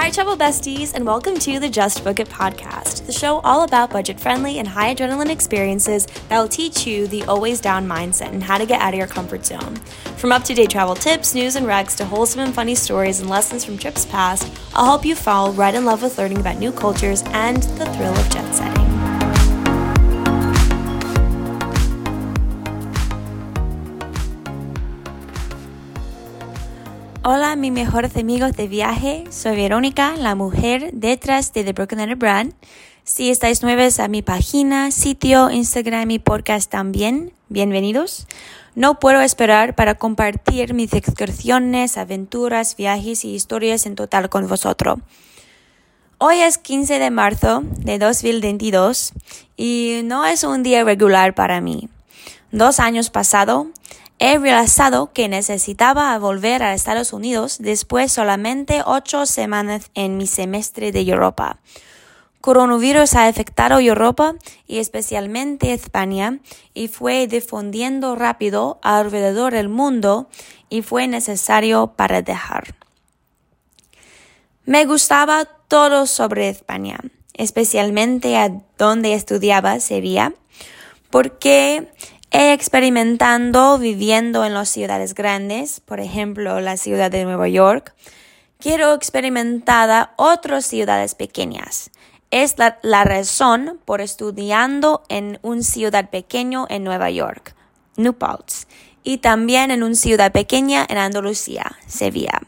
Hi, travel besties, and welcome to the Just Book It podcast, the show all about budget friendly and high adrenaline experiences that will teach you the always down mindset and how to get out of your comfort zone. From up to date travel tips, news, and recs to wholesome and funny stories and lessons from trips past, I'll help you fall right in love with learning about new cultures and the thrill of jet setting. Hola, mis mejores amigos de viaje. Soy Verónica, la mujer detrás de The Broken Letter Brand. Si estáis nuevos a mi página, sitio, Instagram y podcast también, bienvenidos. No puedo esperar para compartir mis excursiones, aventuras, viajes y historias en total con vosotros. Hoy es 15 de marzo de 2022 y no es un día regular para mí. Dos años pasado, He realizado que necesitaba volver a Estados Unidos después solamente ocho semanas en mi semestre de Europa. Coronavirus ha afectado Europa y especialmente España y fue difundiendo rápido alrededor del mundo y fue necesario para dejar. Me gustaba todo sobre España, especialmente a donde estudiaba Sevilla, porque experimentando viviendo en las ciudades grandes, por ejemplo, la ciudad de Nueva York. Quiero experimentar otras ciudades pequeñas. Es la, razón por estudiando en una ciudad pequeña en Nueva York, New Paltz, y también en una ciudad pequeña en Andalucía, Sevilla.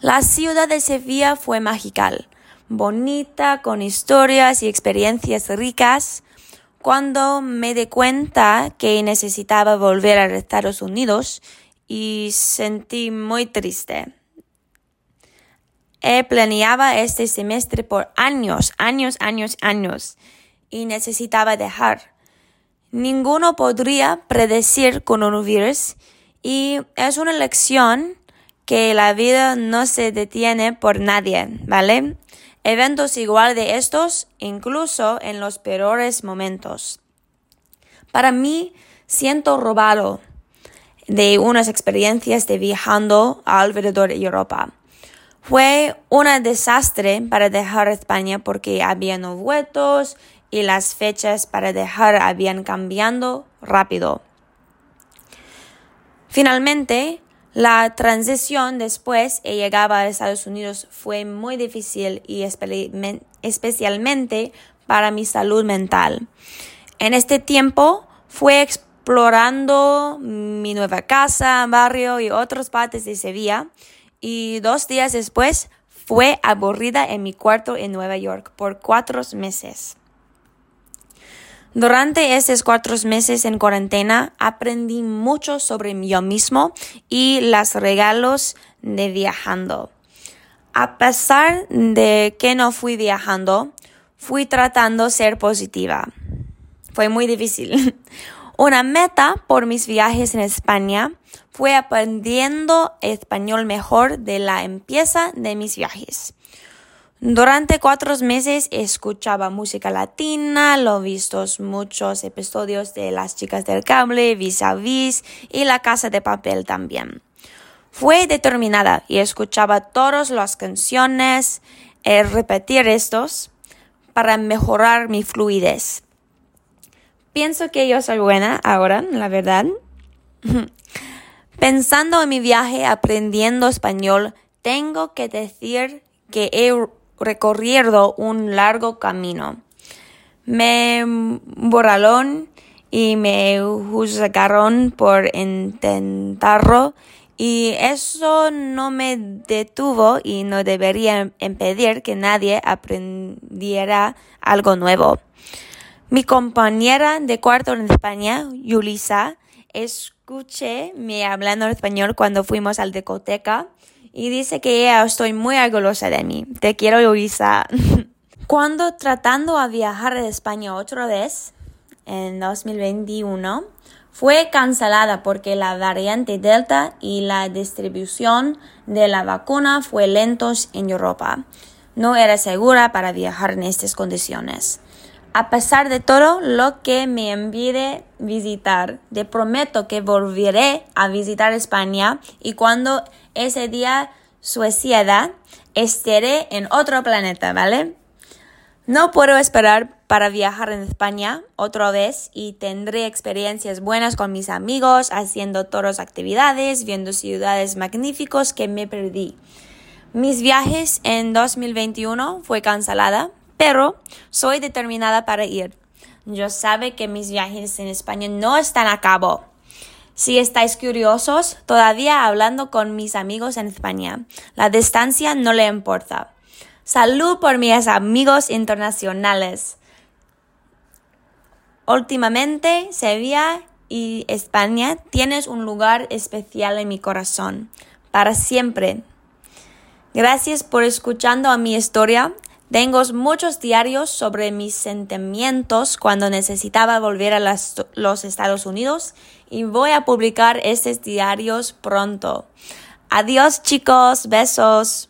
La ciudad de Sevilla fue magical, bonita, con historias y experiencias ricas cuando me di cuenta que necesitaba volver a Estados Unidos y sentí muy triste. He planeaba este semestre por años, años, años, años y necesitaba dejar. Ninguno podría predecir coronavirus y es una lección que la vida no se detiene por nadie, ¿vale? Eventos igual de estos, incluso en los peores momentos. Para mí, siento robado de unas experiencias de viajando alrededor de Europa. Fue un desastre para dejar España porque habían vueltos y las fechas para dejar habían cambiando rápido. Finalmente, la transición después de llegar a Estados Unidos fue muy difícil y especialmente para mi salud mental. En este tiempo fue explorando mi nueva casa, barrio y otras partes de Sevilla y dos días después fue aburrida en mi cuarto en Nueva York por cuatro meses. Durante estos cuatro meses en cuarentena aprendí mucho sobre mí mismo y los regalos de viajando. A pesar de que no fui viajando, fui tratando ser positiva. Fue muy difícil. Una meta por mis viajes en España fue aprendiendo español mejor de la empieza de mis viajes. Durante cuatro meses escuchaba música latina, lo vistos muchos episodios de Las chicas del cable, Vis a Vis y La casa de papel también. Fue determinada y escuchaba todas las canciones, eh, repetir estos para mejorar mi fluidez. Pienso que yo soy buena ahora, la verdad. Pensando en mi viaje aprendiendo español, tengo que decir que he recorriendo un largo camino. Me borraron y me juzgaron por intentarlo y eso no me detuvo y no debería impedir que nadie aprendiera algo nuevo. Mi compañera de cuarto en España, Yulisa, escuché me hablando español cuando fuimos al discoteca y dice que ella estoy muy orgullosa de mí. Te quiero, Luisa. Cuando tratando a viajar de España otra vez, en 2021, fue cancelada porque la variante Delta y la distribución de la vacuna fue lentos en Europa. No era segura para viajar en estas condiciones. A pesar de todo lo que me envide visitar, te prometo que volveré a visitar España y cuando ese día Suecia, estaré en otro planeta, ¿vale? No puedo esperar para viajar en España otra vez y tendré experiencias buenas con mis amigos, haciendo todas actividades, viendo ciudades magníficos que me perdí. Mis viajes en 2021 fue cancelada, pero soy determinada para ir. Yo sabe que mis viajes en España no están a cabo. Si estáis curiosos, todavía hablando con mis amigos en España. La distancia no le importa. Salud por mis amigos internacionales. Últimamente, Sevilla y España tienes un lugar especial en mi corazón. Para siempre. Gracias por escuchando a mi historia. Tengo muchos diarios sobre mis sentimientos cuando necesitaba volver a los Estados Unidos y voy a publicar estos diarios pronto. Adiós chicos, besos.